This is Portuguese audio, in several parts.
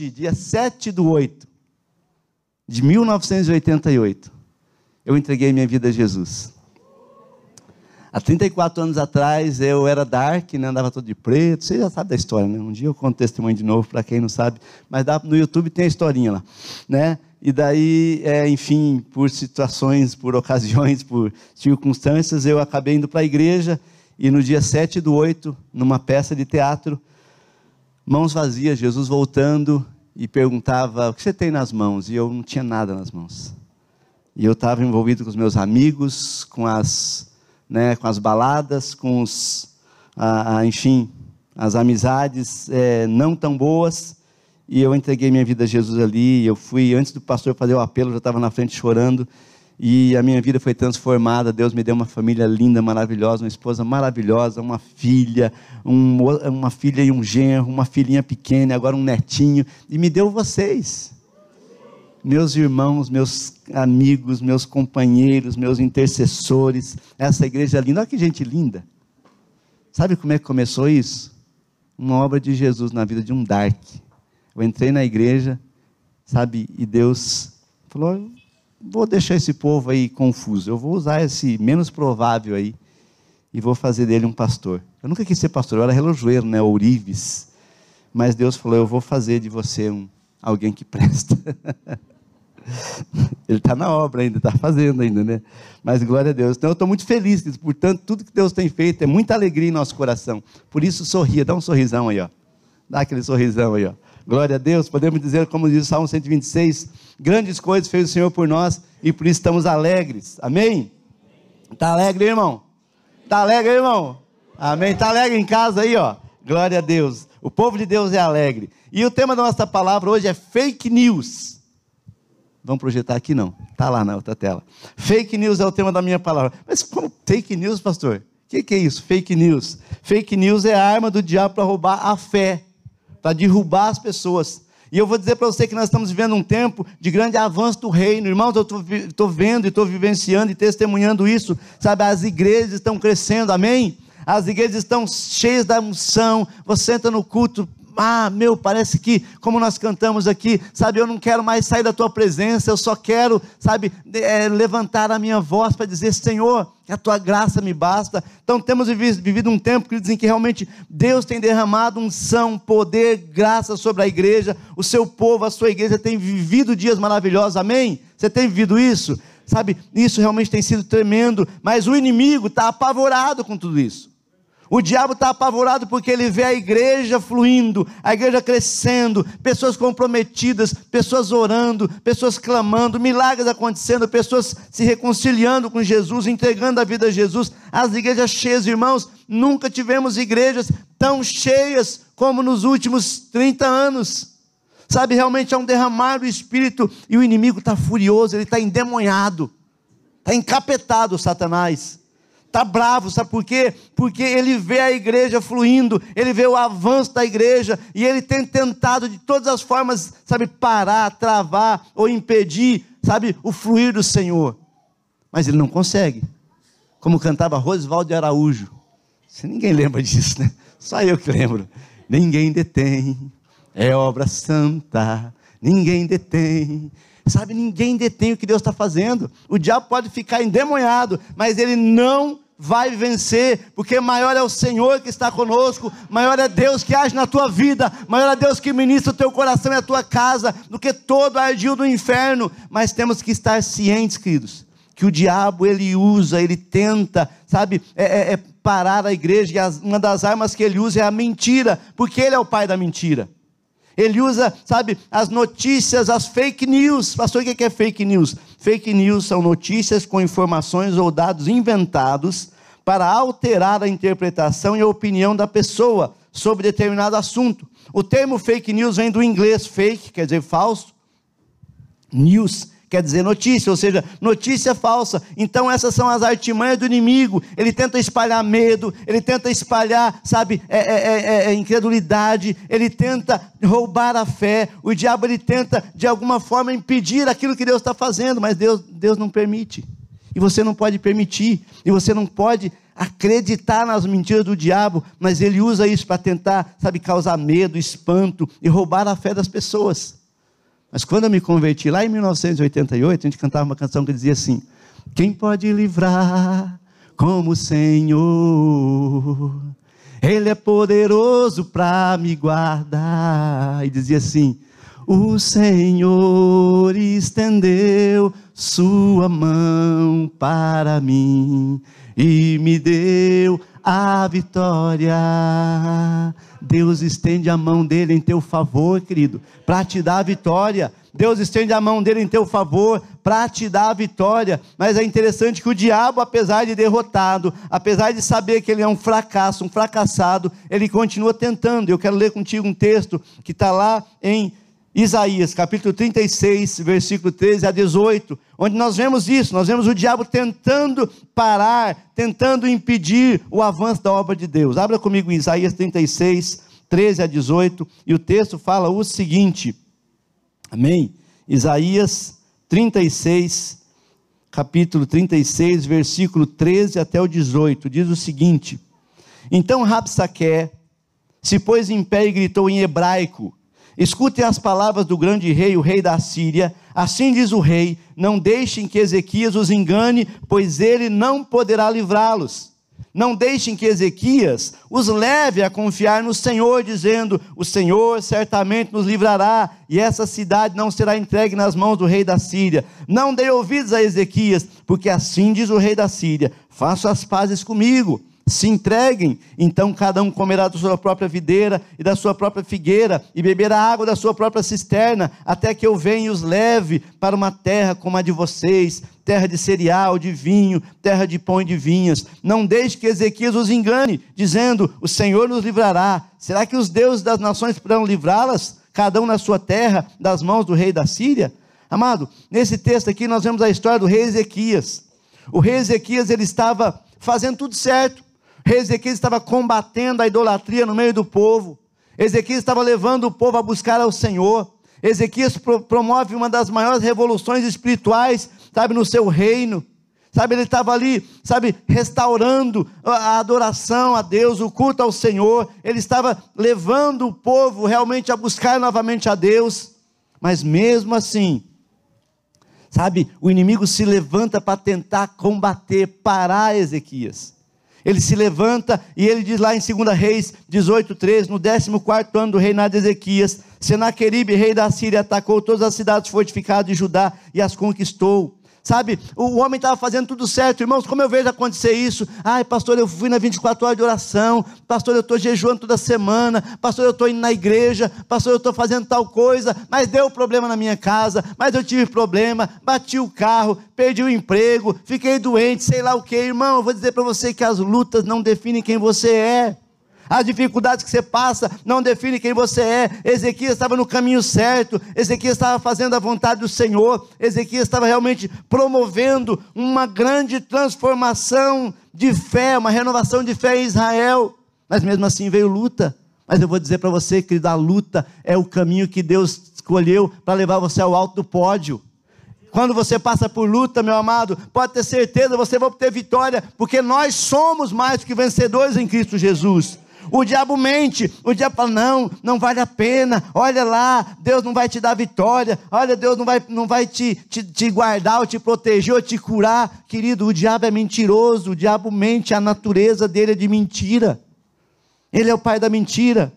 Hoje, dia 7 do 8 de 1988, eu entreguei minha vida a Jesus. Há 34 anos atrás eu era dark, né? andava todo de preto. Você já sabe da história, né? Um dia eu conto testemunho de novo para quem não sabe, mas no YouTube tem a historinha lá, né? E daí, é, enfim, por situações, por ocasiões, por circunstâncias, eu acabei indo para a igreja e no dia 7 do 8, numa peça de teatro, mãos vazias, Jesus voltando e perguntava: O que você tem nas mãos? E eu não tinha nada nas mãos. E eu estava envolvido com os meus amigos, com as, né, com as baladas, com os, a, a, enfim, as amizades é, não tão boas. E eu entreguei minha vida a Jesus ali. Eu fui, antes do pastor fazer o apelo, eu já estava na frente chorando. E a minha vida foi transformada. Deus me deu uma família linda, maravilhosa, uma esposa maravilhosa, uma filha, um, uma filha e um genro, uma filhinha pequena, agora um netinho. E me deu vocês. Meus irmãos, meus amigos, meus companheiros, meus intercessores. Essa igreja linda. Olha que gente linda. Sabe como é que começou isso? Uma obra de Jesus na vida de um Dark eu entrei na igreja, sabe, e Deus falou: vou deixar esse povo aí confuso, eu vou usar esse menos provável aí e vou fazer dele um pastor. Eu nunca quis ser pastor, eu era relojoeiro, né, ourives. Mas Deus falou: eu vou fazer de você um, alguém que presta. Ele está na obra ainda, está fazendo ainda, né? Mas glória a Deus. Então eu estou muito feliz, portanto, tudo que Deus tem feito é muita alegria em nosso coração. Por isso sorria, dá um sorrisão aí, ó. Dá aquele sorrisão aí, ó. Glória a Deus, podemos dizer, como diz o Salmo 126, grandes coisas fez o Senhor por nós e por isso estamos alegres. Amém? Está alegre, irmão? Está alegre, irmão? Amém? Está alegre em casa aí, ó? Glória a Deus. O povo de Deus é alegre. E o tema da nossa palavra hoje é fake news. Vamos projetar aqui não. Está lá na outra tela. Fake news é o tema da minha palavra. Mas como fake news, pastor? O que, que é isso? Fake news. Fake news é a arma do diabo para roubar a fé para derrubar as pessoas. E eu vou dizer para você que nós estamos vivendo um tempo de grande avanço do reino. Irmãos, eu estou vendo e estou vivenciando e testemunhando isso. Sabe, as igrejas estão crescendo, amém? As igrejas estão cheias da unção. Você entra no culto, ah, meu, parece que, como nós cantamos aqui, sabe, eu não quero mais sair da tua presença, eu só quero, sabe, é, levantar a minha voz para dizer: Senhor, que a tua graça me basta. Então, temos vivido um tempo, que dizem que realmente Deus tem derramado unção, poder, graça sobre a igreja, o seu povo, a sua igreja tem vivido dias maravilhosos, amém? Você tem vivido isso? Sabe, isso realmente tem sido tremendo, mas o inimigo está apavorado com tudo isso. O diabo está apavorado porque ele vê a igreja fluindo, a igreja crescendo, pessoas comprometidas, pessoas orando, pessoas clamando, milagres acontecendo, pessoas se reconciliando com Jesus, entregando a vida a Jesus. As igrejas cheias, irmãos, nunca tivemos igrejas tão cheias como nos últimos 30 anos. Sabe, realmente é um derramar do Espírito e o inimigo está furioso, ele está endemoniado, está encapetado, Satanás está bravo, sabe por quê? Porque ele vê a igreja fluindo, ele vê o avanço da igreja e ele tem tentado de todas as formas, sabe, parar, travar ou impedir, sabe, o fluir do Senhor. Mas ele não consegue. Como cantava Rosvaldo Araújo. Ninguém lembra disso, né? Só eu que lembro. Ninguém detém, é obra santa, ninguém detém Sabe, ninguém detém o que Deus está fazendo. O diabo pode ficar endemoniado, mas ele não vai vencer, porque maior é o Senhor que está conosco, maior é Deus que age na tua vida, maior é Deus que ministra o teu coração e a tua casa, do que todo ardil do inferno. Mas temos que estar cientes, queridos, que o diabo ele usa, ele tenta, sabe, é, é, é parar a igreja, e as, uma das armas que ele usa é a mentira, porque ele é o pai da mentira. Ele usa, sabe, as notícias, as fake news. Pastor, o que é fake news? Fake news são notícias com informações ou dados inventados para alterar a interpretação e a opinião da pessoa sobre determinado assunto. O termo fake news vem do inglês fake, quer dizer falso, news quer dizer notícia, ou seja, notícia falsa. Então essas são as artimanhas do inimigo. Ele tenta espalhar medo, ele tenta espalhar, sabe, é, é, é, é, incredulidade, ele tenta roubar a fé. O diabo ele tenta de alguma forma impedir aquilo que Deus está fazendo, mas Deus, Deus não permite. E você não pode permitir, e você não pode acreditar nas mentiras do diabo, mas ele usa isso para tentar, sabe, causar medo, espanto e roubar a fé das pessoas. Mas quando eu me converti lá em 1988, a gente cantava uma canção que dizia assim: Quem pode livrar como o Senhor? Ele é poderoso para me guardar. E dizia assim: O Senhor estendeu sua mão para mim e me deu a vitória. Deus estende a mão dele em teu favor, querido, para te dar a vitória. Deus estende a mão dele em teu favor para te dar a vitória. Mas é interessante que o diabo, apesar de derrotado, apesar de saber que ele é um fracasso, um fracassado, ele continua tentando. Eu quero ler contigo um texto que está lá em Isaías, capítulo 36, versículo 13 a 18, onde nós vemos isso, nós vemos o diabo tentando parar, tentando impedir o avanço da obra de Deus. Abra comigo Isaías 36, 13 a 18, e o texto fala o seguinte: Amém? Isaías 36, capítulo 36, versículo 13 até o 18, diz o seguinte: Então Rabsaque se pôs em pé e gritou em hebraico, Escutem as palavras do grande rei, o rei da Síria. Assim diz o rei: Não deixem que Ezequias os engane, pois ele não poderá livrá-los. Não deixem que Ezequias os leve a confiar no Senhor, dizendo: O Senhor certamente nos livrará, e essa cidade não será entregue nas mãos do rei da Síria. Não dê ouvidos a Ezequias, porque assim diz o rei da Síria: Faça as pazes comigo se entreguem, então cada um comerá da sua própria videira e da sua própria figueira, e beberá água da sua própria cisterna, até que eu venha e os leve para uma terra como a de vocês, terra de cereal, de vinho, terra de pão e de vinhas. Não deixe que Ezequias os engane, dizendo: O Senhor nos livrará. Será que os deuses das nações poderão livrá-las, cada um na sua terra, das mãos do rei da Síria? Amado, nesse texto aqui nós vemos a história do rei Ezequias. O rei Ezequias ele estava fazendo tudo certo Ezequias estava combatendo a idolatria no meio do povo. Ezequias estava levando o povo a buscar ao Senhor. Ezequias pro, promove uma das maiores revoluções espirituais, sabe, no seu reino. Sabe, ele estava ali, sabe, restaurando a adoração a Deus, o culto ao Senhor. Ele estava levando o povo realmente a buscar novamente a Deus. Mas mesmo assim, sabe, o inimigo se levanta para tentar combater, parar Ezequias. Ele se levanta e ele diz lá em 2 Reis 18, 13, no 14 ano do reinado de Ezequias, Senaqueribe, rei da Síria, atacou todas as cidades fortificadas de Judá e as conquistou. Sabe, o homem estava fazendo tudo certo, irmãos. Como eu vejo acontecer isso? Ai, pastor, eu fui na 24 horas de oração. Pastor, eu estou jejuando toda semana. Pastor, eu estou indo na igreja. Pastor, eu estou fazendo tal coisa. Mas deu problema na minha casa. Mas eu tive problema. Bati o carro. Perdi o emprego. Fiquei doente. Sei lá o que. Irmão, eu vou dizer para você que as lutas não definem quem você é. As dificuldades que você passa não definem quem você é. Ezequias estava no caminho certo. Ezequias estava fazendo a vontade do Senhor. Ezequias estava realmente promovendo uma grande transformação de fé, uma renovação de fé em Israel. Mas mesmo assim veio luta. Mas eu vou dizer para você, querido, a luta é o caminho que Deus escolheu para levar você ao alto do pódio. Quando você passa por luta, meu amado, pode ter certeza, você vai obter vitória, porque nós somos mais que vencedores em Cristo Jesus. O diabo mente, o diabo fala: não, não vale a pena, olha lá, Deus não vai te dar vitória, olha, Deus não vai, não vai te, te, te guardar, ou te proteger, ou te curar. Querido, o diabo é mentiroso, o diabo mente, a natureza dele é de mentira. Ele é o pai da mentira.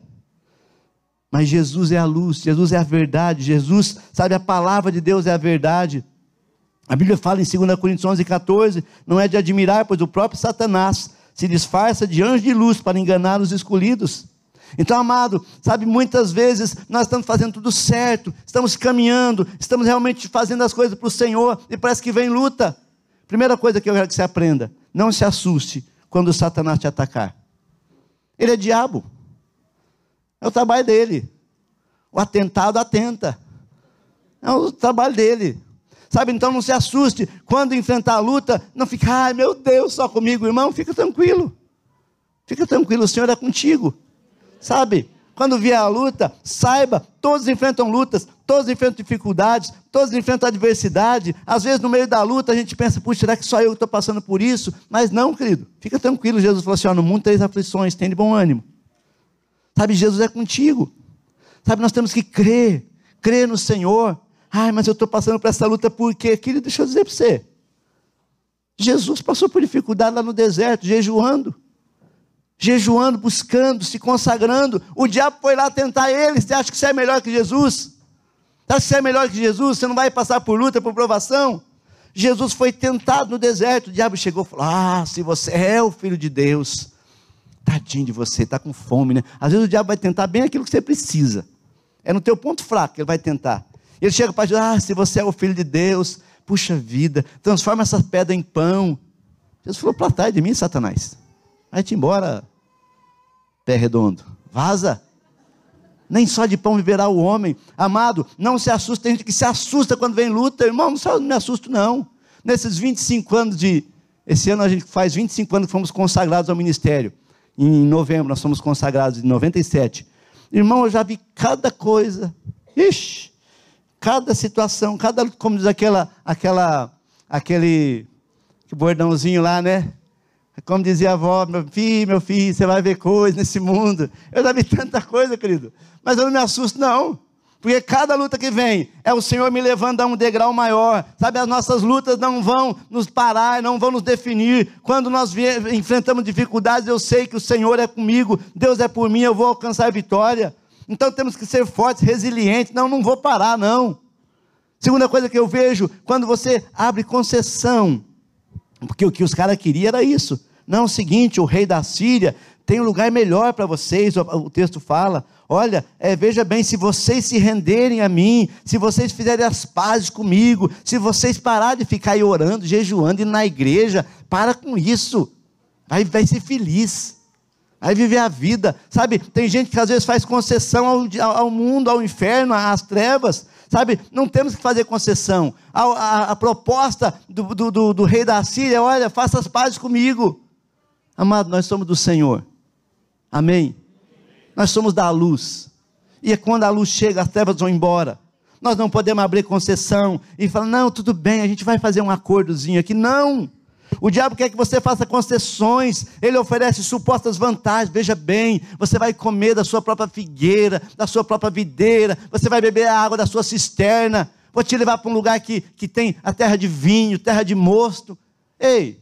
Mas Jesus é a luz, Jesus é a verdade, Jesus, sabe, a palavra de Deus é a verdade. A Bíblia fala em 2 Coríntios 11, 14: não é de admirar, pois o próprio Satanás se disfarça de anjo de luz para enganar os escolhidos. Então, amado, sabe, muitas vezes nós estamos fazendo tudo certo, estamos caminhando, estamos realmente fazendo as coisas para o Senhor e parece que vem luta. Primeira coisa que eu quero que você aprenda: não se assuste quando Satanás te atacar. Ele é diabo, é o trabalho dele. O atentado atenta, é o trabalho dele. Sabe, então não se assuste quando enfrentar a luta, não fique, ai meu Deus, só comigo, irmão, fica tranquilo. Fica tranquilo, o Senhor é contigo. Sabe? Quando vier a luta, saiba, todos enfrentam lutas, todos enfrentam dificuldades, todos enfrentam adversidade. Às vezes, no meio da luta, a gente pensa, puxa, será que só eu estou passando por isso? Mas não, querido, fica tranquilo. Jesus falou assim: no mundo três aflições, tem de bom ânimo. Sabe, Jesus é contigo. Sabe, nós temos que crer, crer no Senhor. Ai, mas eu estou passando por essa luta porque, querido, deixa eu dizer para você. Jesus passou por dificuldade lá no deserto, jejuando jejuando, buscando, se consagrando. O diabo foi lá tentar ele. Você acha que você é melhor que Jesus? Você acha que você é melhor que Jesus? Você não vai passar por luta, por provação? Jesus foi tentado no deserto. O diabo chegou e falou: Ah, se você é o filho de Deus, tadinho de você, está com fome, né? Às vezes o diabo vai tentar bem aquilo que você precisa. É no teu ponto fraco que ele vai tentar. Ele chega para dizer: Ah, se você é o filho de Deus, puxa vida, transforma essa pedra em pão. Jesus falou: Para trás de mim, Satanás. Vai-te embora, pé redondo. Vaza. Nem só de pão viverá o homem. Amado, não se assusta. Tem gente que se assusta quando vem luta. Irmão, não me assusto, não. Nesses 25 anos de. Esse ano a gente faz 25 anos que fomos consagrados ao ministério. Em novembro nós fomos consagrados, em 97. Irmão, eu já vi cada coisa. Ixi, cada situação, cada, como diz aquela, aquela, aquele bordãozinho lá, né? Como dizia a avó, meu filho, meu filho, você vai ver coisas nesse mundo. Eu já vi tanta coisa, querido. Mas eu não me assusto, não. Porque cada luta que vem é o Senhor me levando a um degrau maior. Sabe, as nossas lutas não vão nos parar, não vão nos definir. Quando nós enfrentamos dificuldades, eu sei que o Senhor é comigo, Deus é por mim, eu vou alcançar a vitória. Então temos que ser fortes, resilientes. Não, não vou parar, não. Segunda coisa que eu vejo, quando você abre concessão porque o que os caras queriam era isso. Não, é o seguinte, o rei da Síria tem um lugar melhor para vocês, o, texto fala. Olha, é, veja bem, se vocês se renderem a mim, se vocês fizerem as pazes comigo, se vocês pararem de ficar aí orando, jejuando e na igreja, para com isso. Vai, vai ser feliz. Vai viver a vida. Sabe, tem gente que às vezes faz concessão ao, ao mundo, ao inferno, às trevas Sabe, não temos que fazer concessão. A, a, a proposta do, do, do, do rei da Síria, olha, faça as pazes comigo. Amado, nós somos do Senhor. Amém? Nós somos da luz. E é quando a luz chega, as trevas vão embora. Nós não podemos abrir concessão e falar, não, tudo bem, a gente vai fazer um acordozinho aqui. Não! O diabo quer que você faça concessões, ele oferece supostas vantagens. Veja bem, você vai comer da sua própria figueira, da sua própria videira, você vai beber a água da sua cisterna. Vou te levar para um lugar que, que tem a terra de vinho, terra de mosto. Ei,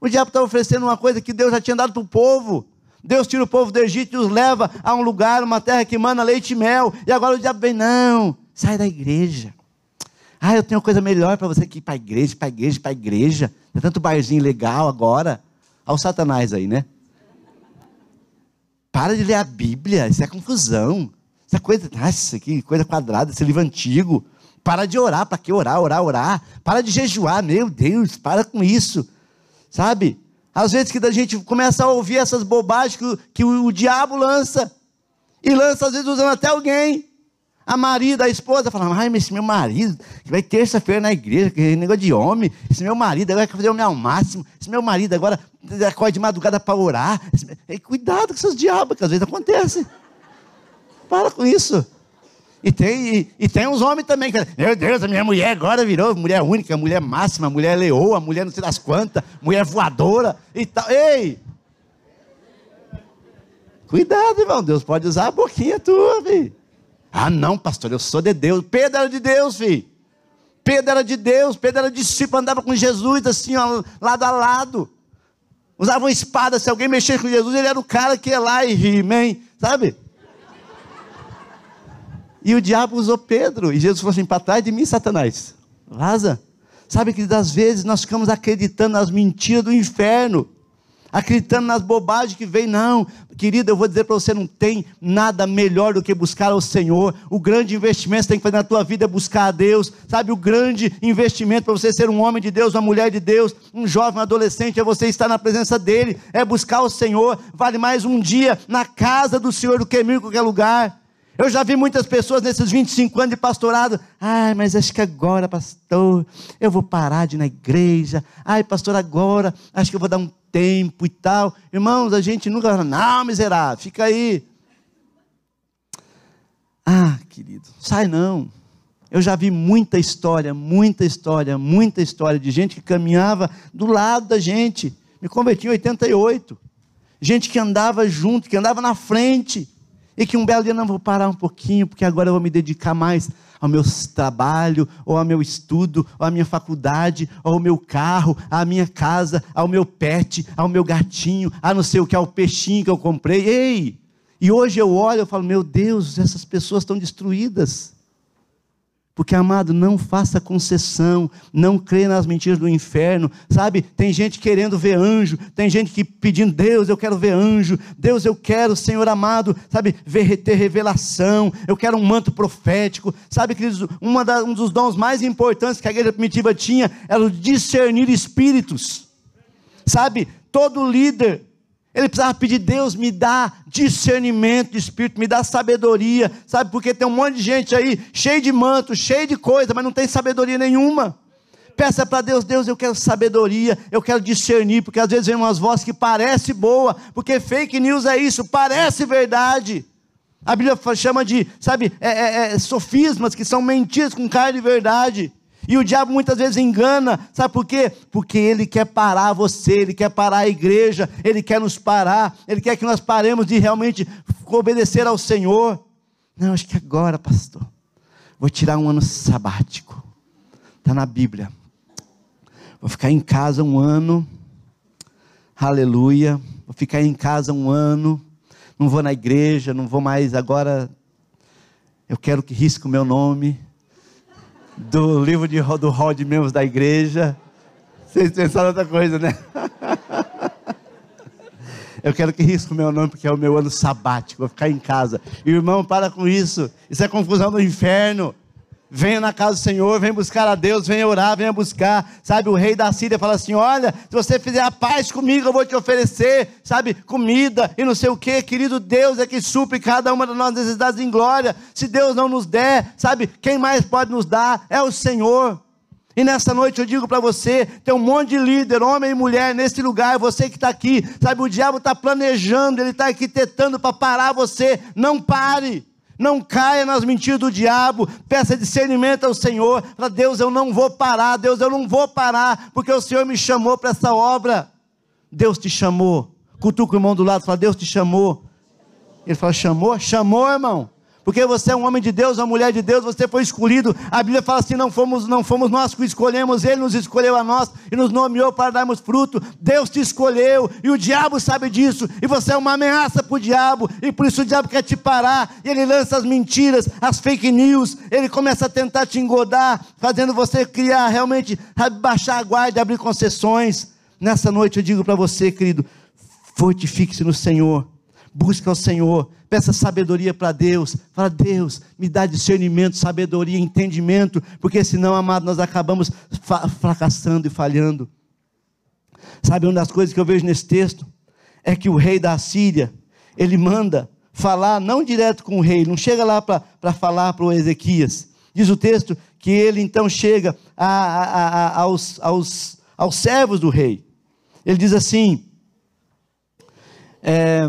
o diabo está oferecendo uma coisa que Deus já tinha dado para o povo. Deus tira o povo do Egito e os leva a um lugar, uma terra que manda leite e mel. E agora o diabo vem, não, sai da igreja. Ah, eu tenho coisa melhor para você que ir para a igreja, para a igreja, para a igreja. Tem tanto barzinho legal agora. Olha o Satanás aí, né? Para de ler a Bíblia, isso é confusão. Isso é coisa, nossa, que coisa quadrada, esse livro antigo. Para de orar, para que orar, orar, orar. Para de jejuar, meu Deus, para com isso. Sabe? Às vezes que a gente começa a ouvir essas bobagens que, que o, o diabo lança. E lança, às vezes, usando até alguém. A marido, a esposa fala, ai, mas esse meu marido, que vai terça-feira na igreja, que é negócio de homem, esse meu marido agora quer fazer o meu máximo, esse meu marido agora acorda de madrugada para orar. Esse... Cuidado com seus diabos, que às vezes acontece. Para com isso. E tem, e, e tem uns homens também que meu Deus, a minha mulher agora virou mulher única, mulher máxima, mulher leoa, mulher não sei das quantas, mulher voadora e tal. Ei! Cuidado, irmão, Deus pode usar a boquinha tua, filho. Ah, não, pastor, eu sou de Deus. Pedro era de Deus, filho. Pedro era de Deus, Pedro era discípulo, andava com Jesus assim, ó, lado a lado. Usava uma espada, se alguém mexesse com Jesus, ele era o cara que ia lá e ria, amém? Sabe? E o diabo usou Pedro, e Jesus falou assim: para trás de mim, Satanás, vaza. Sabe que das vezes nós ficamos acreditando nas mentiras do inferno acreditando nas bobagens que vem. Não, querido, eu vou dizer para você: não tem nada melhor do que buscar ao Senhor. O grande investimento que você tem que fazer na tua vida é buscar a Deus. Sabe, o grande investimento para você ser um homem de Deus, uma mulher de Deus, um jovem, um adolescente, é você estar na presença dEle, é buscar o Senhor. Vale mais um dia na casa do Senhor do que em qualquer lugar. Eu já vi muitas pessoas nesses 25 anos de pastorado. Ai, mas acho que agora, pastor, eu vou parar de ir na igreja. Ai, pastor, agora acho que eu vou dar um tempo e tal. Irmãos, a gente nunca fala, não, miserável, fica aí. querido, sai não. Eu já vi muita história, muita história, muita história de gente que caminhava do lado da gente. Me converti em 88. Gente que andava junto, que andava na frente. E que um belo dia, não, vou parar um pouquinho, porque agora eu vou me dedicar mais ao meu trabalho, ou ao meu estudo, ou à minha faculdade, ou ao meu carro, à minha casa, ao meu pet, ao meu gatinho, a não sei o que, ao peixinho que eu comprei. Ei! E hoje eu olho e falo, meu Deus, essas pessoas estão destruídas. Porque, amado, não faça concessão, não crê nas mentiras do inferno, sabe? Tem gente querendo ver anjo, tem gente que pedindo, Deus, eu quero ver anjo, Deus, eu quero, Senhor amado, sabe? Ver, ter revelação, eu quero um manto profético, sabe, queridos? Uma da, um dos dons mais importantes que a igreja primitiva tinha era o discernir espíritos, sabe? Todo líder ele precisava pedir, Deus, me dá discernimento de espírito, me dá sabedoria, sabe? Porque tem um monte de gente aí, cheio de manto, cheio de coisa, mas não tem sabedoria nenhuma. Peça para Deus, Deus, eu quero sabedoria, eu quero discernir, porque às vezes vem umas vozes que parece boa, porque fake news é isso, parece verdade. A Bíblia chama de, sabe, é, é, é, sofismas que são mentiras com cara de verdade. E o diabo muitas vezes engana, sabe por quê? Porque ele quer parar você, ele quer parar a igreja, ele quer nos parar, ele quer que nós paremos de realmente obedecer ao Senhor. Não, acho que agora, pastor, vou tirar um ano sabático, está na Bíblia. Vou ficar em casa um ano, aleluia. Vou ficar em casa um ano, não vou na igreja, não vou mais agora. Eu quero que risque o meu nome do livro de, do hall de membros da igreja. Vocês pensaram outra coisa, né? Eu quero que risque o meu nome, porque é o meu ano sabático, vou ficar em casa. Irmão, para com isso. Isso é confusão do inferno. Venha na casa do Senhor, venha buscar a Deus, venha orar, venha buscar. Sabe, o rei da Síria fala assim: Olha, se você fizer a paz comigo, eu vou te oferecer, sabe, comida e não sei o que. Querido Deus é que supre cada uma das nossas necessidades em glória. Se Deus não nos der, sabe, quem mais pode nos dar é o Senhor. E nessa noite eu digo para você: tem um monte de líder, homem e mulher, nesse lugar, você que está aqui, sabe, o diabo está planejando, ele está arquitetando para parar você. Não pare. Não caia nas mentiras do diabo. Peça discernimento ao Senhor. Para Deus, eu não vou parar. Deus, eu não vou parar, porque o Senhor me chamou para essa obra. Deus te chamou. Cutuca o irmão do lado, fala: Deus te chamou. Ele fala: chamou? Chamou, irmão porque você é um homem de Deus, uma mulher de Deus, você foi escolhido. A Bíblia fala assim: não fomos, não fomos nós que escolhemos, Ele nos escolheu a nós e nos nomeou para darmos fruto. Deus te escolheu e o diabo sabe disso, e você é uma ameaça para o diabo, e por isso o diabo quer te parar, e ele lança as mentiras, as fake news, ele começa a tentar te engodar, fazendo você criar realmente, baixar a guarda, abrir concessões. Nessa noite eu digo para você, querido, fortifique-se no Senhor busca ao Senhor, peça sabedoria para Deus, fala, Deus, me dá discernimento, sabedoria, entendimento, porque senão, amado, nós acabamos fracassando e falhando. Sabe, uma das coisas que eu vejo nesse texto é que o rei da Síria, ele manda falar não direto com o rei, não chega lá para falar para o Ezequias. Diz o texto que ele então chega a, a, a, aos, aos, aos servos do rei. Ele diz assim: é,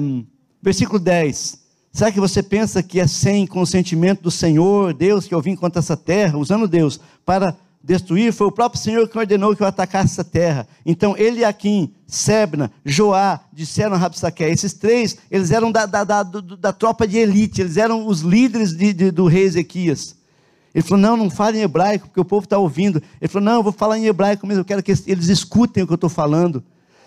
Versículo 10. Será que você pensa que é sem consentimento do Senhor, Deus, que eu vim contra essa terra, usando Deus para destruir? Foi o próprio Senhor que ordenou que eu atacasse essa terra. Então, ele Aquim, Sebna, Joá, disseram a Rabsaque. Esses três, eles eram da, da, da, da, tropa de elite, eles eram os líderes de, de, do rei Ezequias. Ele falou: Não, não fale em hebraico, porque o povo está ouvindo. Ele falou: Não, eu vou falar em hebraico mesmo, eu quero que eles escutem o que eu estou falando.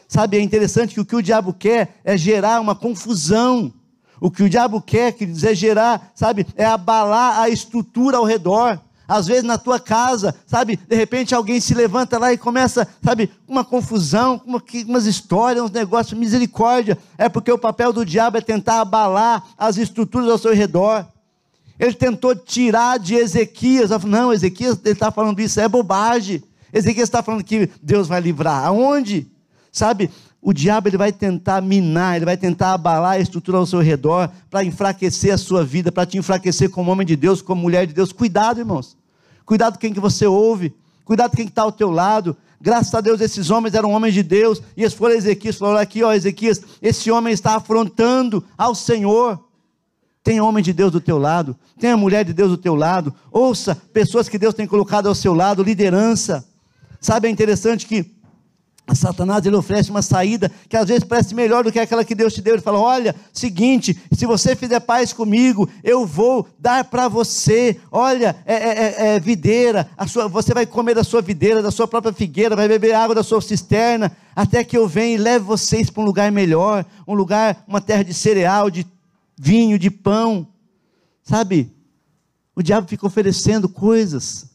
Sabe, é interessante que o que o diabo quer é gerar uma confusão. O que o diabo quer, quer dizer, é gerar, sabe, é abalar a estrutura ao redor. Às vezes na tua casa, sabe, de repente alguém se levanta lá e começa, sabe, uma confusão, uma, umas histórias, uns negócios, misericórdia. É porque o papel do diabo é tentar abalar as estruturas ao seu redor. Ele tentou tirar de Ezequias, não, Ezequias ele está falando isso, é bobagem. Ezequias está falando que Deus vai livrar. Aonde? Sabe, o diabo ele vai tentar minar, ele vai tentar abalar a estrutura ao seu redor para enfraquecer a sua vida, para te enfraquecer como homem de Deus, como mulher de Deus. Cuidado, irmãos. Cuidado quem que você ouve. Cuidado quem está ao teu lado. Graças a Deus, esses homens eram homens de Deus. E eles foram a Ezequias, falaram aqui, ó, Ezequias, esse homem está afrontando ao Senhor. Tenha homem de Deus do teu lado, tenha mulher de Deus do teu lado, ouça pessoas que Deus tem colocado ao seu lado, liderança. Sabe, é interessante que Satanás ele oferece uma saída que às vezes parece melhor do que aquela que Deus te deu. Ele fala: Olha, seguinte, se você fizer paz comigo, eu vou dar para você. Olha, é, é, é, é videira, sua, você vai comer da sua videira, da sua própria figueira, vai beber água da sua cisterna, até que eu venha e leve vocês para um lugar melhor um lugar, uma terra de cereal, de vinho, de pão. Sabe? O diabo fica oferecendo coisas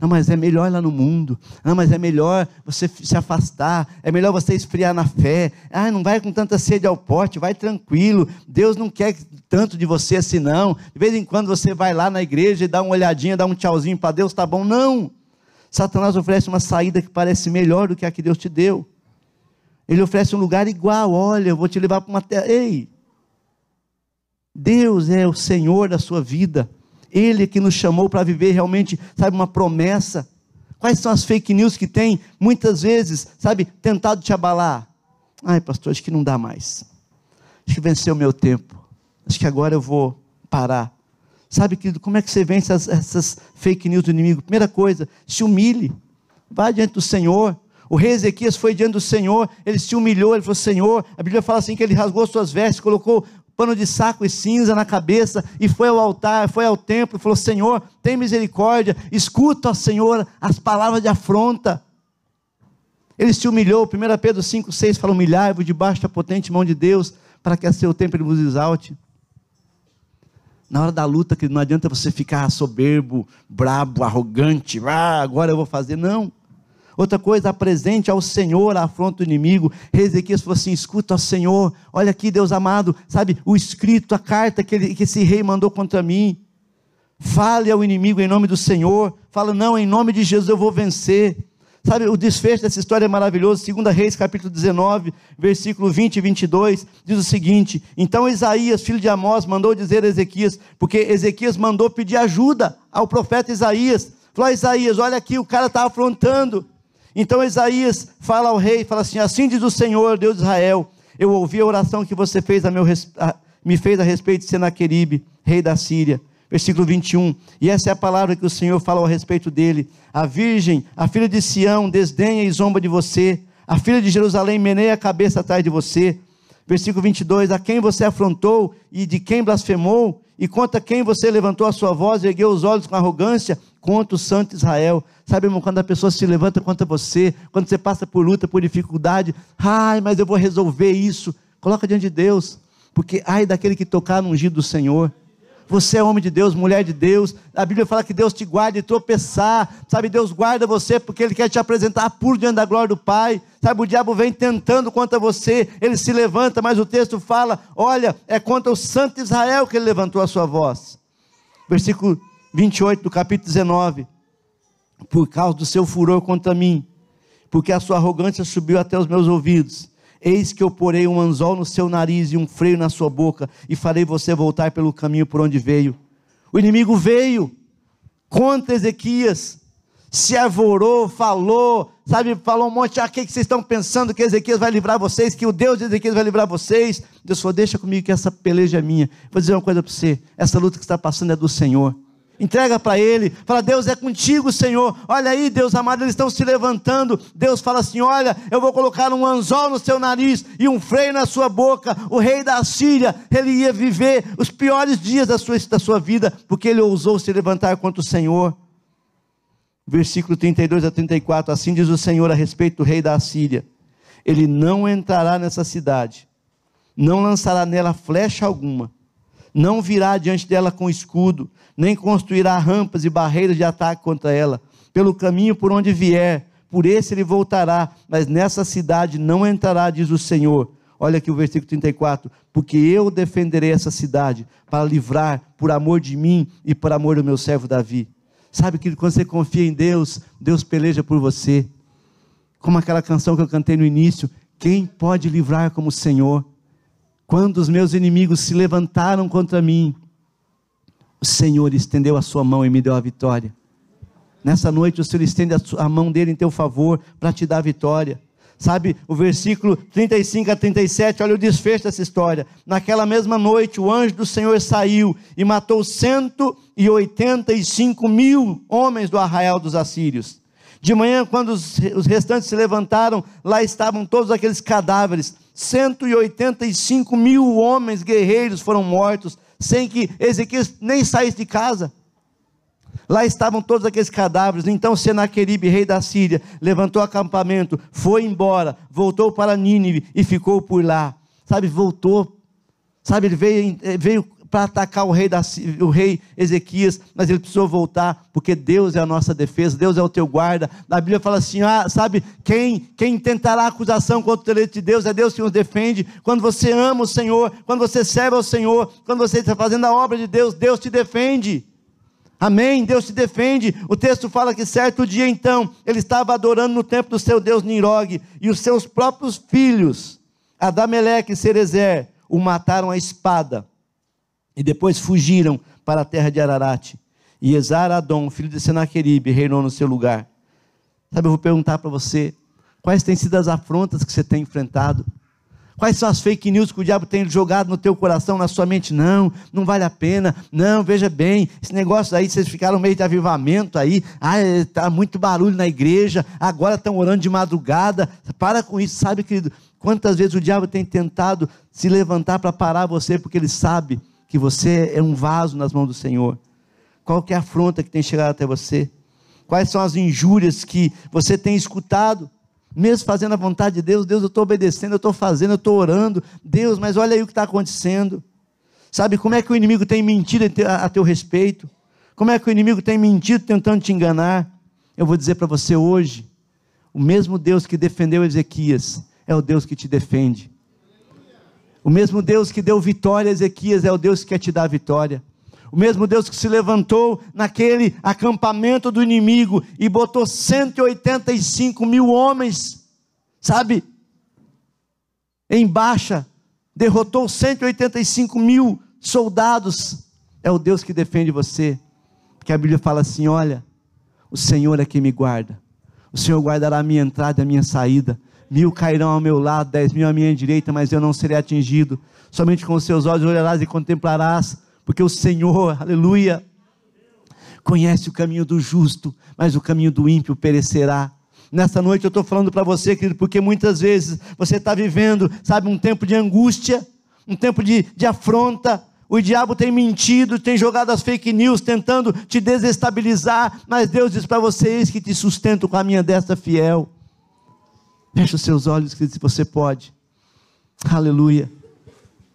não, mas é melhor lá no mundo. Não, mas é melhor você se afastar. É melhor você esfriar na fé. Ah, não vai com tanta sede ao pote, vai tranquilo. Deus não quer tanto de você assim, não. De vez em quando você vai lá na igreja e dá uma olhadinha, dá um tchauzinho para Deus, tá bom? Não. Satanás oferece uma saída que parece melhor do que a que Deus te deu. Ele oferece um lugar igual. Olha, eu vou te levar para uma terra. Ei, Deus é o Senhor da sua vida. Ele que nos chamou para viver realmente, sabe, uma promessa. Quais são as fake news que tem, muitas vezes, sabe, tentado te abalar? Ai, pastor, acho que não dá mais. Acho que venceu o meu tempo. Acho que agora eu vou parar. Sabe, querido, como é que você vence essas, essas fake news do inimigo? Primeira coisa, se humilhe. Vá diante do Senhor. O rei Ezequias foi diante do Senhor, ele se humilhou, ele falou: Senhor, a Bíblia fala assim que ele rasgou suas vestes, colocou pano de saco e cinza na cabeça, e foi ao altar, foi ao templo, e falou: Senhor, tem misericórdia, escuta, Senhor, as palavras de afronta. Ele se humilhou, 1 Pedro 5, 6 fala: humilhai-vos debaixo da potente mão de Deus, para que a seu tempo ele vos exalte. Na hora da luta, que não adianta você ficar soberbo, brabo, arrogante, ah, agora eu vou fazer. Não. Outra coisa, apresente ao Senhor a afronta do inimigo. Ezequias falou assim: escuta, Senhor, olha aqui, Deus amado, sabe, o escrito, a carta que, ele, que esse rei mandou contra mim. Fale ao inimigo em nome do Senhor. Fala, não, em nome de Jesus eu vou vencer. Sabe, o desfecho dessa história é maravilhoso. 2 Reis, capítulo 19, versículo 20 e 22, diz o seguinte: Então Isaías, filho de Amós, mandou dizer a Ezequias, porque Ezequias mandou pedir ajuda ao profeta Isaías. Falou: Isaías, olha aqui, o cara está afrontando. Então Isaías fala ao rei, fala assim: Assim diz o Senhor, Deus de Israel, eu ouvi a oração que você fez a meu, a, me fez a respeito de Senaqueribe, rei da Síria. Versículo 21. E essa é a palavra que o Senhor fala a respeito dele. A virgem, a filha de Sião, desdenha e zomba de você. A filha de Jerusalém meneia a cabeça atrás de você. Versículo 22. A quem você afrontou e de quem blasfemou, e contra quem você levantou a sua voz ergueu os olhos com arrogância, contra o Santo Israel. Sabe, irmão, quando a pessoa se levanta contra você, quando você passa por luta, por dificuldade, ai, mas eu vou resolver isso. Coloca diante de Deus, porque ai daquele que tocar no ungido do Senhor. Você é homem de Deus, mulher de Deus. A Bíblia fala que Deus te guarda de tropeçar. Sabe, Deus guarda você porque Ele quer te apresentar puro diante da glória do Pai. Sabe, o diabo vem tentando contra você, ele se levanta, mas o texto fala: olha, é contra o Santo Israel que ele levantou a sua voz. Versículo 28 do capítulo 19 por causa do seu furor contra mim, porque a sua arrogância subiu até os meus ouvidos. Eis que eu porei um anzol no seu nariz e um freio na sua boca, e farei você voltar pelo caminho por onde veio. O inimigo veio contra Ezequias, se arvorou, falou, sabe, falou um monte, ah, o que vocês estão pensando que Ezequias vai livrar vocês, que o Deus de Ezequias vai livrar vocês? Deus falou, deixa comigo que essa peleja é minha. Vou dizer uma coisa para você, essa luta que está passando é do Senhor. Entrega para ele, fala: Deus é contigo, Senhor. Olha aí, Deus amado, eles estão se levantando. Deus fala assim: Olha, eu vou colocar um anzol no seu nariz e um freio na sua boca. O rei da Síria, ele ia viver os piores dias da sua, da sua vida, porque ele ousou se levantar contra o Senhor. Versículo 32 a 34: Assim diz o Senhor a respeito do rei da Síria: Ele não entrará nessa cidade, não lançará nela flecha alguma não virá diante dela com escudo, nem construirá rampas e barreiras de ataque contra ela. Pelo caminho por onde vier, por esse ele voltará, mas nessa cidade não entrará, diz o Senhor. Olha aqui o versículo 34: Porque eu defenderei essa cidade para livrar por amor de mim e por amor do meu servo Davi. Sabe que quando você confia em Deus, Deus peleja por você. Como aquela canção que eu cantei no início: Quem pode livrar como o Senhor? Quando os meus inimigos se levantaram contra mim, o Senhor estendeu a sua mão e me deu a vitória. Nessa noite o Senhor estende a, mão dele em teu favor para te dar a vitória. Sabe, o versículo 35 a 37, olha o desfecho dessa história. Naquela mesma noite, o anjo do Senhor saiu e matou 185 mil homens do arraial dos assírios. De manhã, quando os, os restantes se levantaram, lá estavam todos aqueles cadáveres. 185 mil homens guerreiros foram mortos, sem que Ezequias nem saísse de casa. Lá estavam todos aqueles cadáveres. Então Senaqueribe, rei da Síria, levantou acampamento, foi embora, voltou para Nínive e ficou por lá. Sabe, voltou. Sabe, ele veio, eh, veio para atacar o rei, da, o rei Ezequias, mas ele precisou voltar, porque Deus é a nossa defesa, Deus é o teu guarda. Na Bíblia fala assim: ah, sabe, quem, quem tentará acusação contra o direito de Deus é Deus que nos defende. Quando você ama o Senhor, quando você serve ao Senhor, quando você está fazendo a obra de Deus, Deus te defende. Amém? Deus te defende. O texto fala que certo dia então, ele estava adorando no templo do seu Deus Nirog, e os seus próprios filhos, Adameleque e Cerezer, o mataram à espada, e depois fugiram para a terra de Ararat. E Esar-Adom, filho de Senaqueribe, reinou no seu lugar. Sabe, eu vou perguntar para você, quais têm sido as afrontas que você tem enfrentado? Quais são as fake news que o diabo tem jogado no teu coração, na sua mente? Não, não vale a pena. Não, veja bem, esse negócio aí, vocês ficaram meio de avivamento aí. Ah, está muito barulho na igreja. Agora estão orando de madrugada. Para com isso, sabe, querido? Quantas vezes o diabo tem tentado se levantar para parar você, porque ele sabe que você é um vaso nas mãos do Senhor. Qual é a afronta que tem chegado até você? Quais são as injúrias que você tem escutado? mesmo fazendo a vontade de Deus, Deus, eu estou obedecendo, eu estou fazendo, eu estou orando, Deus, mas olha aí o que está acontecendo. Sabe como é que o inimigo tem mentido a teu respeito? Como é que o inimigo tem mentido tentando te enganar? Eu vou dizer para você hoje: o mesmo Deus que defendeu Ezequias é o Deus que te defende. O mesmo Deus que deu vitória a Ezequias é o Deus que quer te dar vitória. O mesmo Deus que se levantou naquele acampamento do inimigo e botou 185 mil homens, sabe, em baixa, derrotou 185 mil soldados. É o Deus que defende você. Porque a Bíblia fala assim: olha, o Senhor é quem me guarda. O Senhor guardará a minha entrada e a minha saída. Mil cairão ao meu lado, dez mil à minha direita, mas eu não serei atingido. Somente com os seus olhos olharás e contemplarás porque o Senhor, aleluia, conhece o caminho do justo, mas o caminho do ímpio perecerá. Nessa noite eu estou falando para você, querido, porque muitas vezes você está vivendo, sabe, um tempo de angústia, um tempo de, de afronta. O diabo tem mentido, tem jogado as fake news, tentando te desestabilizar, mas Deus diz para vocês que te sustento com a minha destra fiel. Feche os seus olhos, querido, se você pode. Aleluia.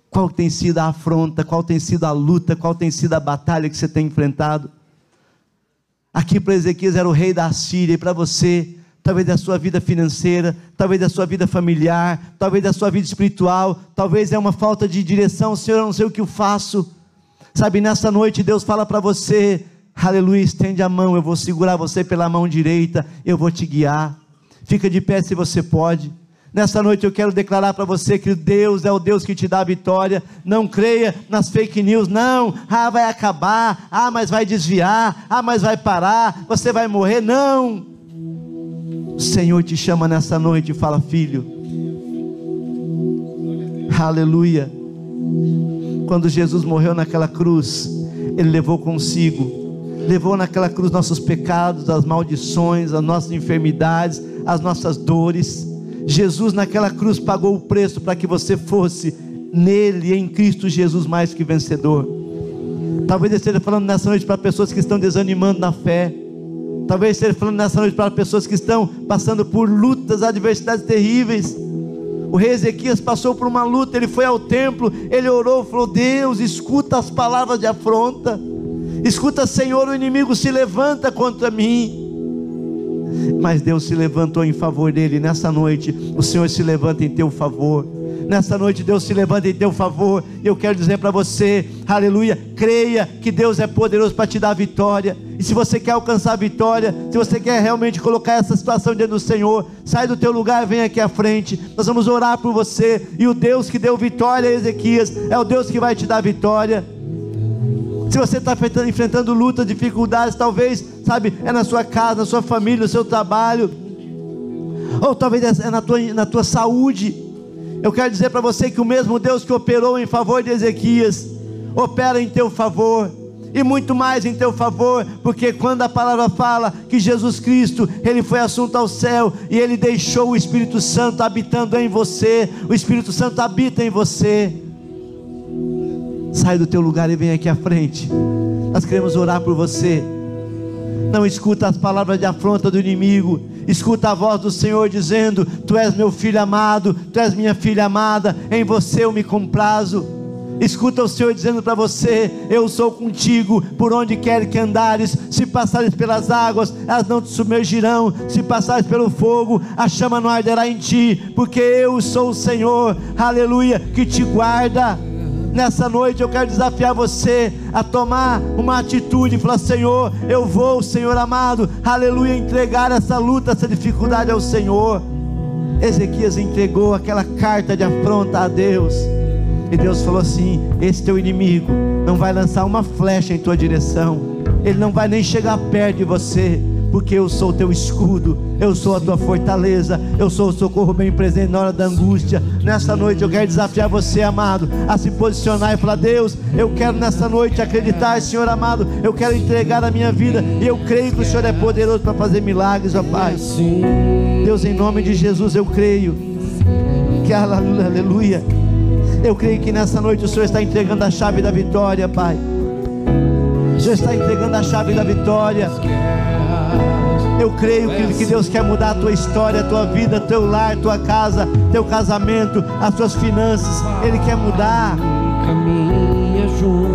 Qual tem sido a afronta, qual tem sido a luta, qual tem sido a batalha que você tem enfrentado? Aqui para Ezequias era o rei da Síria, e para você, talvez da sua vida financeira, talvez da sua vida familiar, talvez da sua vida espiritual, talvez é uma falta de direção, Senhor, eu não sei o que eu faço. Sabe, nessa noite Deus fala para você, aleluia, estende a mão, eu vou segurar você pela mão direita, eu vou te guiar. Fica de pé se você pode. Nessa noite eu quero declarar para você que Deus é o Deus que te dá a vitória. Não creia nas fake news, não. Ah, vai acabar. Ah, mas vai desviar. Ah, mas vai parar. Você vai morrer. Não. O Senhor te chama nessa noite e fala: Filho, aleluia. Quando Jesus morreu naquela cruz, Ele levou consigo, levou naquela cruz nossos pecados, as maldições, as nossas enfermidades, as nossas dores Jesus naquela cruz pagou o preço para que você fosse nele, em Cristo Jesus, mais que vencedor. Talvez esteja falando nessa noite para pessoas que estão desanimando na fé. Talvez esteja falando nessa noite para pessoas que estão passando por lutas, adversidades terríveis. O rei Ezequias passou por uma luta, ele foi ao templo, ele orou, falou: Deus, escuta as palavras de afronta. Escuta, Senhor, o inimigo se levanta contra mim mas Deus se levantou em favor dele. Nessa noite, o Senhor se levanta em teu favor. Nessa noite, Deus se levanta em teu favor. E eu quero dizer para você, aleluia, creia que Deus é poderoso para te dar vitória. E se você quer alcançar a vitória, se você quer realmente colocar essa situação diante do Senhor, sai do teu lugar, vem aqui à frente. Nós vamos orar por você. E o Deus que deu vitória a Ezequias é o Deus que vai te dar vitória. Se você está enfrentando lutas, dificuldades, talvez, sabe, é na sua casa, na sua família, no seu trabalho. ou talvez é na tua, na tua saúde. Eu quero dizer para você que o mesmo Deus que operou em favor de Ezequias, opera em teu favor e muito mais em teu favor, porque quando a palavra fala que Jesus Cristo, ele foi assunto ao céu e ele deixou o Espírito Santo habitando em você, o Espírito Santo habita em você. Sai do teu lugar e vem aqui à frente. Nós queremos orar por você. Não escuta as palavras de afronta do inimigo. Escuta a voz do Senhor dizendo: Tu és meu filho amado, tu és minha filha amada, em você eu me comprazo. Escuta o Senhor dizendo para você: Eu sou contigo, por onde quer que andares. Se passares pelas águas, elas não te submergirão. Se passares pelo fogo, a chama não arderá em ti, porque eu sou o Senhor, aleluia, que te guarda. Nessa noite eu quero desafiar você a tomar uma atitude e falar: Senhor, eu vou, Senhor amado, aleluia, entregar essa luta, essa dificuldade ao Senhor. Ezequias entregou aquela carta de afronta a Deus. E Deus falou assim: Esse teu inimigo não vai lançar uma flecha em tua direção, ele não vai nem chegar perto de você, porque eu sou o teu escudo, eu sou a tua fortaleza, eu sou o socorro bem presente na hora da angústia. Nessa noite eu quero desafiar você, amado, a se posicionar e falar: Deus, eu quero nessa noite acreditar, Senhor amado, eu quero entregar a minha vida e eu creio que o Senhor é poderoso para fazer milagres, ó Pai. Deus, em nome de Jesus, eu creio que aleluia eu creio que nessa noite o Senhor está entregando a chave da vitória, Pai. O Senhor está entregando a chave da vitória. Eu creio que, que Deus quer mudar a tua história, a tua vida, teu lar, tua casa, teu casamento, as tuas finanças. Ele quer mudar.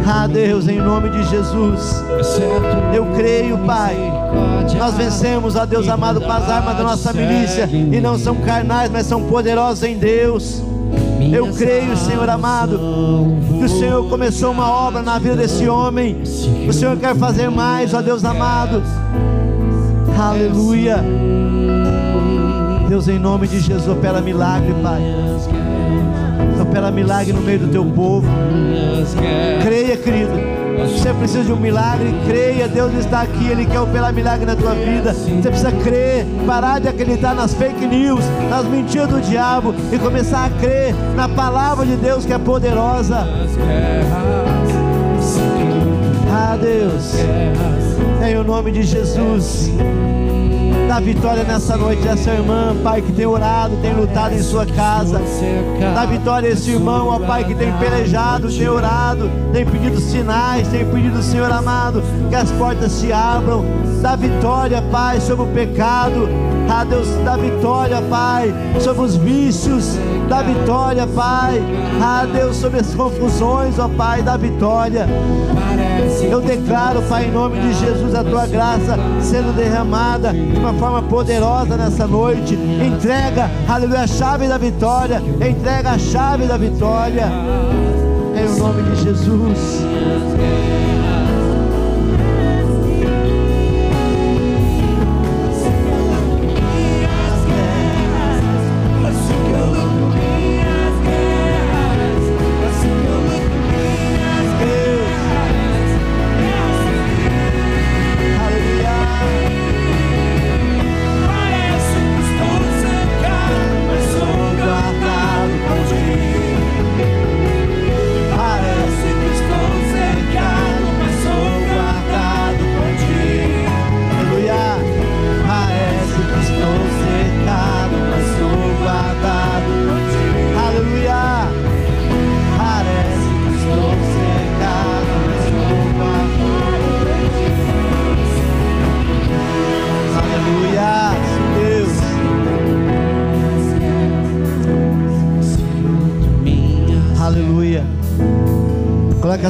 Ah, Deus, em nome de Jesus. Eu creio, Pai. Nós vencemos, ó Deus amado, com as armas da nossa milícia. E não são carnais, mas são poderosos em Deus. Eu creio, Senhor amado, que o Senhor começou uma obra na vida desse homem. O Senhor quer fazer mais, ó Deus amado. Aleluia. Deus, em nome de Jesus, opera milagre, Pai. Opera milagre no meio do teu povo. Creia, querido. Você precisa de um milagre, creia, Deus está aqui, Ele quer operar milagre na tua vida. Você precisa crer, parar de acreditar nas fake news, nas mentiras do diabo e começar a crer na palavra de Deus que é poderosa. Ah, Deus, em o nome de Jesus. Dá vitória nessa noite essa irmã, Pai, que tem orado, tem lutado em sua casa. Dá vitória esse irmão, ó Pai, que tem pelejado, tem orado, tem pedido sinais, tem pedido, Senhor amado, que as portas se abram. Dá vitória, Pai, sobre o pecado. Ah, Deus, dá vitória, Pai, sobre os vícios. Dá vitória, Pai. Ah, Deus, sobre as confusões, ó Pai, dá vitória. Eu declaro, Pai, em nome de Jesus, a tua graça sendo derramada de uma forma poderosa nessa noite. Entrega, aleluia, a chave da vitória. Entrega a chave da vitória. Em nome de Jesus.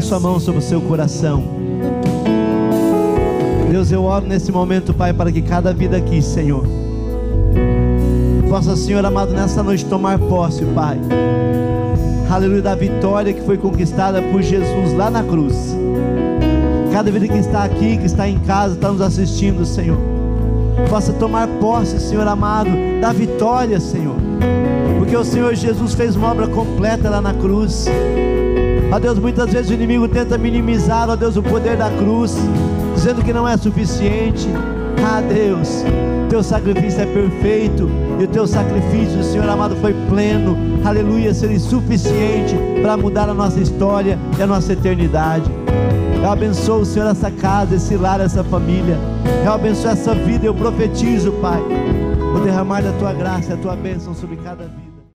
Sua mão sobre o seu coração. Deus, eu oro nesse momento, Pai, para que cada vida aqui, Senhor, possa, Senhor amado, nessa noite tomar posse, Pai. Aleluia, da vitória que foi conquistada por Jesus lá na cruz. Cada vida que está aqui, que está em casa, está nos assistindo, Senhor, possa tomar posse, Senhor amado, da vitória, Senhor. Porque o Senhor Jesus fez uma obra completa lá na cruz. Ó Deus, muitas vezes o inimigo tenta minimizar, ó Deus, o poder da cruz, dizendo que não é suficiente. Ah, Deus, teu sacrifício é perfeito, E o teu sacrifício, Senhor amado, foi pleno. Aleluia, seria suficiente para mudar a nossa história e a nossa eternidade. Eu abençoo, Senhor, essa casa, esse lar, essa família. Eu abençoo essa vida. Eu profetizo, Pai, o derramar da tua graça, a tua bênção sobre cada vida.